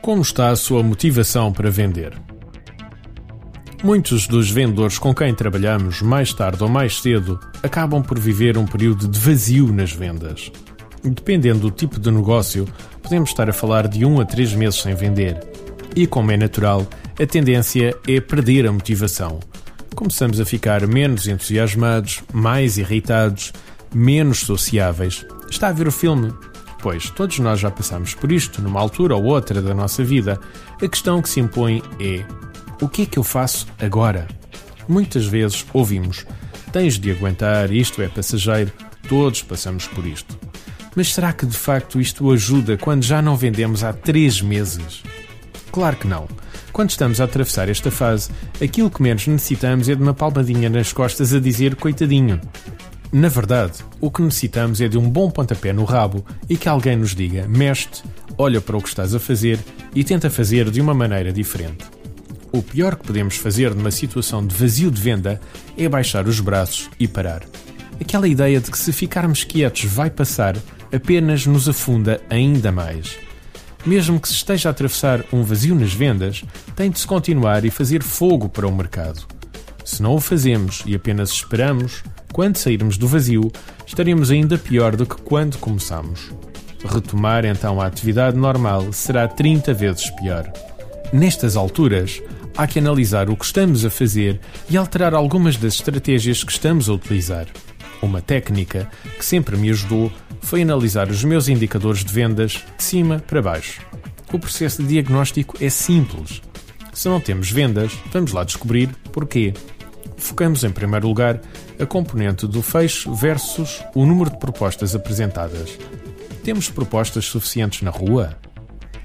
Como está a sua motivação para vender? Muitos dos vendedores com quem trabalhamos, mais tarde ou mais cedo, acabam por viver um período de vazio nas vendas. Dependendo do tipo de negócio, podemos estar a falar de um a três meses sem vender. E como é natural, a tendência é perder a motivação. Começamos a ficar menos entusiasmados, mais irritados, menos sociáveis. Está a ver o filme? Pois, todos nós já passamos por isto numa altura ou outra da nossa vida. A questão que se impõe é: o que é que eu faço agora? Muitas vezes ouvimos: tens de aguentar, isto é passageiro, todos passamos por isto. Mas será que de facto isto ajuda quando já não vendemos há três meses? Claro que não. Quando estamos a atravessar esta fase, aquilo que menos necessitamos é de uma palmadinha nas costas a dizer coitadinho. Na verdade, o que necessitamos é de um bom pontapé no rabo e que alguém nos diga: mexe olha para o que estás a fazer e tenta fazer de uma maneira diferente. O pior que podemos fazer numa situação de vazio de venda é baixar os braços e parar. Aquela ideia de que se ficarmos quietos vai passar apenas nos afunda ainda mais. Mesmo que se esteja a atravessar um vazio nas vendas, tem de se continuar e fazer fogo para o mercado. Se não o fazemos e apenas esperamos, quando sairmos do vazio, estaremos ainda pior do que quando começamos. Retomar então a atividade normal será 30 vezes pior. Nestas alturas, há que analisar o que estamos a fazer e alterar algumas das estratégias que estamos a utilizar. Uma técnica que sempre me ajudou foi analisar os meus indicadores de vendas de cima para baixo. O processo de diagnóstico é simples. Se não temos vendas, vamos lá descobrir porquê. Focamos em primeiro lugar a componente do fecho versus o número de propostas apresentadas. Temos propostas suficientes na rua?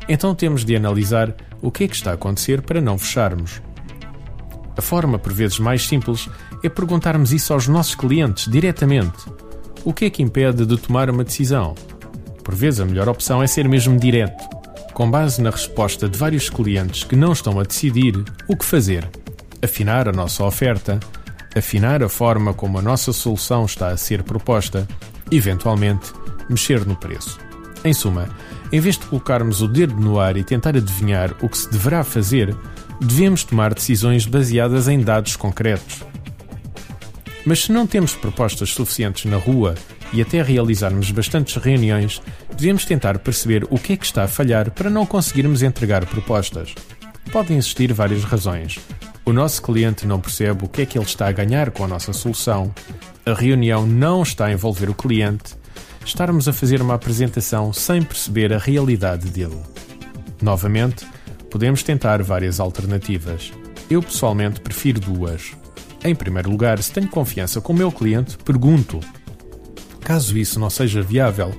Então temos de analisar o que é que está a acontecer para não fecharmos. A forma, por vezes mais simples, é perguntarmos isso aos nossos clientes diretamente. O que é que impede de tomar uma decisão? Por vezes a melhor opção é ser mesmo direto, com base na resposta de vários clientes que não estão a decidir o que fazer. Afinar a nossa oferta, afinar a forma como a nossa solução está a ser proposta, eventualmente mexer no preço. Em suma, em vez de colocarmos o dedo no ar e tentar adivinhar o que se deverá fazer, devemos tomar decisões baseadas em dados concretos. Mas se não temos propostas suficientes na rua e até realizarmos bastantes reuniões, devemos tentar perceber o que é que está a falhar para não conseguirmos entregar propostas. Podem existir várias razões, o nosso cliente não percebe o que é que ele está a ganhar com a nossa solução, a reunião não está a envolver o cliente, estarmos a fazer uma apresentação sem perceber a realidade dele. Novamente, podemos tentar várias alternativas. Eu pessoalmente prefiro duas. Em primeiro lugar, se tenho confiança com o meu cliente, pergunto. Caso isso não seja viável,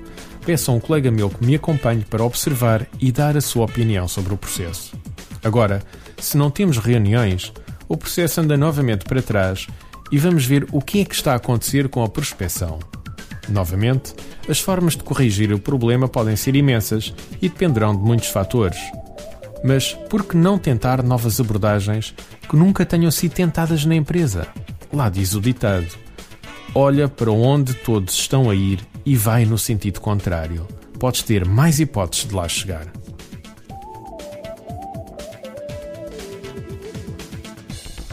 peço a um colega meu que me acompanhe para observar e dar a sua opinião sobre o processo. Agora, se não temos reuniões, o processo anda novamente para trás e vamos ver o que é que está a acontecer com a prospecção. Novamente, as formas de corrigir o problema podem ser imensas e dependerão de muitos fatores. Mas por que não tentar novas abordagens que nunca tenham sido tentadas na empresa? Lá diz o ditado: Olha para onde todos estão a ir e vai no sentido contrário. Podes ter mais hipóteses de lá chegar.